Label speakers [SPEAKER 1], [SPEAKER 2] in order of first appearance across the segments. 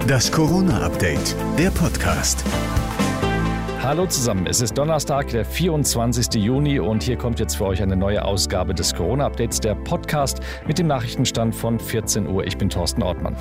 [SPEAKER 1] Das Corona-Update, der Podcast.
[SPEAKER 2] Hallo zusammen, es ist Donnerstag, der 24. Juni und hier kommt jetzt für euch eine neue Ausgabe des Corona-Updates, der Podcast mit dem Nachrichtenstand von 14 Uhr. Ich bin Thorsten Ortmann.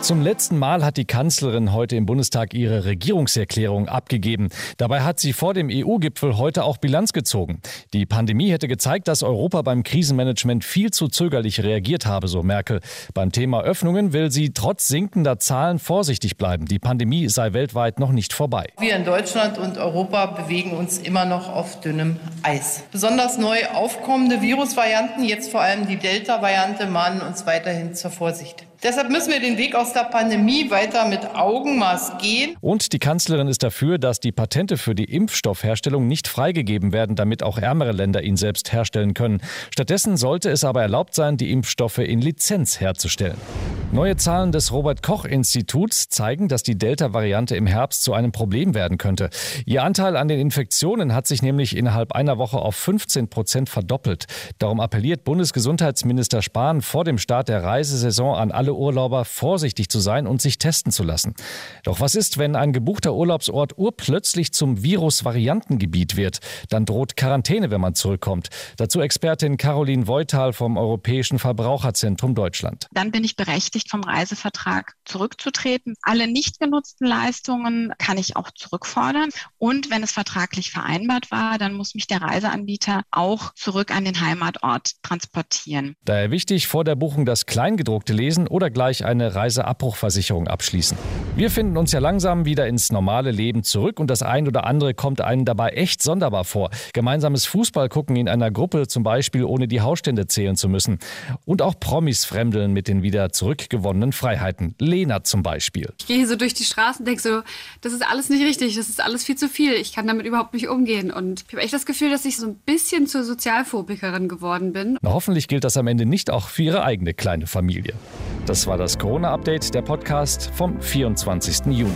[SPEAKER 2] Zum letzten Mal hat die Kanzlerin heute im Bundestag ihre Regierungserklärung abgegeben. Dabei hat sie vor dem EU-Gipfel heute auch Bilanz gezogen. Die Pandemie hätte gezeigt, dass Europa beim Krisenmanagement viel zu zögerlich reagiert habe, so Merkel. Beim Thema Öffnungen will sie trotz sinkender Zahlen vorsichtig bleiben. Die Pandemie sei weltweit noch nicht vorbei.
[SPEAKER 3] Wir in Deutschland und Europa bewegen uns immer noch auf dünnem Eis. Besonders neu aufkommende Virusvarianten, jetzt vor allem die Delta-Variante, mahnen uns weiterhin zur Vorsicht. Deshalb müssen wir den Weg aus der Pandemie weiter mit Augenmaß gehen.
[SPEAKER 2] Und die Kanzlerin ist dafür, dass die Patente für die Impfstoffherstellung nicht freigegeben werden, damit auch ärmere Länder ihn selbst herstellen können. Stattdessen sollte es aber erlaubt sein, die Impfstoffe in Lizenz herzustellen. Neue Zahlen des Robert Koch Instituts zeigen, dass die Delta-Variante im Herbst zu einem Problem werden könnte. Ihr Anteil an den Infektionen hat sich nämlich innerhalb einer Woche auf 15 Prozent verdoppelt. Darum appelliert Bundesgesundheitsminister Spahn vor dem Start der Reisesaison an alle Urlauber, vorsichtig zu sein und sich testen zu lassen. Doch was ist, wenn ein gebuchter Urlaubsort urplötzlich zum Virus-Variantengebiet wird? Dann droht Quarantäne, wenn man zurückkommt. Dazu Expertin Caroline Voital vom Europäischen Verbraucherzentrum Deutschland.
[SPEAKER 4] Dann bin ich berechtigt, berechtigt, vom Reisevertrag zurückzutreten. Alle nicht genutzten Leistungen kann ich auch zurückfordern. Und wenn es vertraglich vereinbart war, dann muss mich der Reiseanbieter auch zurück an den Heimatort transportieren.
[SPEAKER 2] Daher wichtig, vor der Buchung das Kleingedruckte lesen oder gleich eine Reiseabbruchversicherung abschließen. Wir finden uns ja langsam wieder ins normale Leben zurück und das ein oder andere kommt einem dabei echt sonderbar vor. Gemeinsames Fußball gucken in einer Gruppe zum Beispiel, ohne die Hausstände zählen zu müssen. Und auch Promis fremdeln mit den wieder zurück gewonnenen Freiheiten. Lena zum Beispiel.
[SPEAKER 5] Ich gehe so durch die Straßen und denke so, das ist alles nicht richtig, das ist alles viel zu viel. Ich kann damit überhaupt nicht umgehen. Und ich habe echt das Gefühl, dass ich so ein bisschen zur Sozialphobikerin geworden bin.
[SPEAKER 2] Na, hoffentlich gilt das am Ende nicht auch für Ihre eigene kleine Familie. Das war das Corona-Update, der Podcast vom 24. Juni.